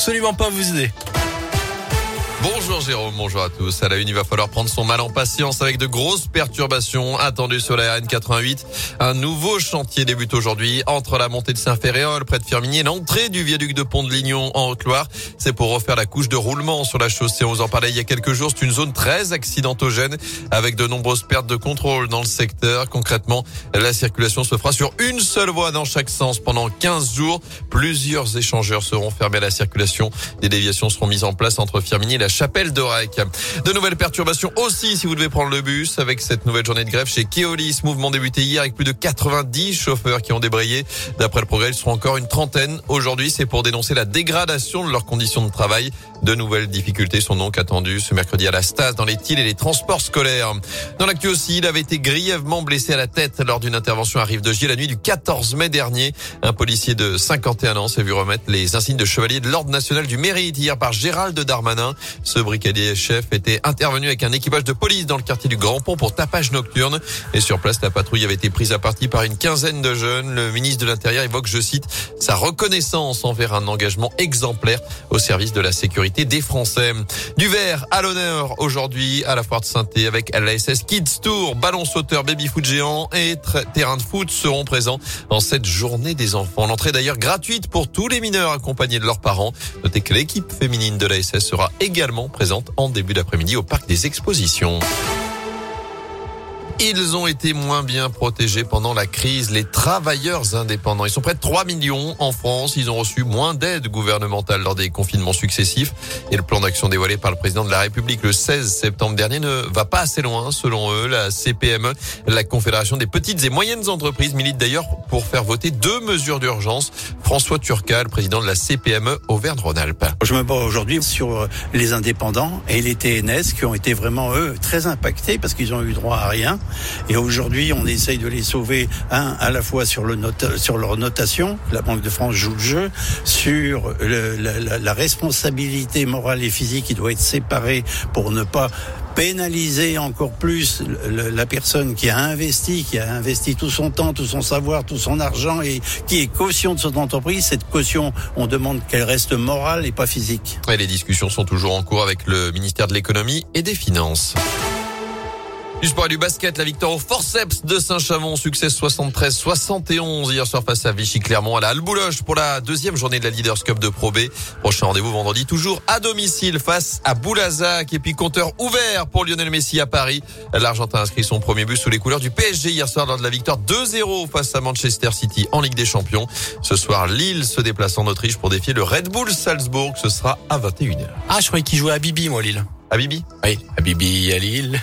absolument pas vous aider. Bonjour Jérôme, bonjour à tous. À la une, il va falloir prendre son mal en patience avec de grosses perturbations attendues sur la RN88. Un nouveau chantier débute aujourd'hui entre la montée de Saint-Ferréol près de Firminy et l'entrée du viaduc de Pont de Lignon en Haute-Loire. C'est pour refaire la couche de roulement sur la chaussée. On vous en parlait il y a quelques jours. C'est une zone très accidentogène avec de nombreuses pertes de contrôle dans le secteur. Concrètement, la circulation se fera sur une seule voie dans chaque sens pendant 15 jours. Plusieurs échangeurs seront fermés à la circulation. Des déviations seront mises en place entre Firminy et la Chapelle d'Orec. De nouvelles perturbations aussi si vous devez prendre le bus avec cette nouvelle journée de grève chez Keolis. Mouvement débuté hier avec plus de 90 chauffeurs qui ont débrayé. D'après le progrès, ils seront encore une trentaine. Aujourd'hui, c'est pour dénoncer la dégradation de leurs conditions de travail. De nouvelles difficultés sont donc attendues ce mercredi à la Stas dans les TIL et les transports scolaires. Dans l'actu aussi, il avait été grièvement blessé à la tête lors d'une intervention à Rive de Gier la nuit du 14 mai dernier. Un policier de 51 ans s'est vu remettre les insignes de chevalier de l'Ordre national du mérite hier par Gérald Darmanin. Ce brigadier chef était intervenu avec un équipage de police dans le quartier du Grand Pont pour tapage nocturne. Et sur place, la patrouille avait été prise à partie par une quinzaine de jeunes. Le ministre de l'Intérieur évoque, je cite, sa reconnaissance envers un engagement exemplaire au service de la sécurité des Français. Du vert à l'honneur aujourd'hui à la foire de saint avec l'ASS Kids Tour, ballon sauteur, baby foot géant et terrain de foot seront présents dans cette journée des enfants. L'entrée d'ailleurs gratuite pour tous les mineurs accompagnés de leurs parents. Notez que l'équipe féminine de l'ASS sera également présente en début d'après-midi au parc des expositions. Ils ont été moins bien protégés pendant la crise, les travailleurs indépendants. Ils sont près de 3 millions en France. Ils ont reçu moins d'aide gouvernementale lors des confinements successifs. Et le plan d'action dévoilé par le président de la République le 16 septembre dernier ne va pas assez loin, selon eux. La CPME, la Confédération des petites et moyennes entreprises, milite d'ailleurs pour faire voter deux mesures d'urgence. François Turcal, président de la CPME Auvergne-Rhône-Alpes. Je me bats aujourd'hui sur les indépendants et les TNS qui ont été vraiment, eux, très impactés parce qu'ils ont eu droit à rien. Et aujourd'hui, on essaye de les sauver, un, à la fois sur, le sur leur notation, la Banque de France joue le jeu, sur la, responsabilité morale et physique qui doit être séparée pour ne pas pénaliser encore plus la personne qui a investi, qui a investi tout son temps, tout son savoir, tout son argent et qui est caution de son entreprise. Cette caution, on demande qu'elle reste morale et pas physique. Et les discussions sont toujours en cours avec le ministère de l'économie et des finances. Du sport et du basket, la victoire au forceps de Saint-Chamond, succès 73-71 hier soir face à Vichy-Clermont à la Albouloche pour la deuxième journée de la Leaders Cup de Pro B. Prochain rendez-vous vendredi, toujours à domicile face à Boulazac et puis compteur ouvert pour Lionel Messi à Paris. L'Argentin a inscrit son premier but sous les couleurs du PSG hier soir lors de la victoire 2-0 face à Manchester City en Ligue des Champions. Ce soir, Lille se déplace en Autriche pour défier le Red Bull Salzbourg. Ce sera à 21h. Ah, je croyais qu'il jouait à Bibi, moi, Lille. À Bibi Oui, à Bibi, à Lille.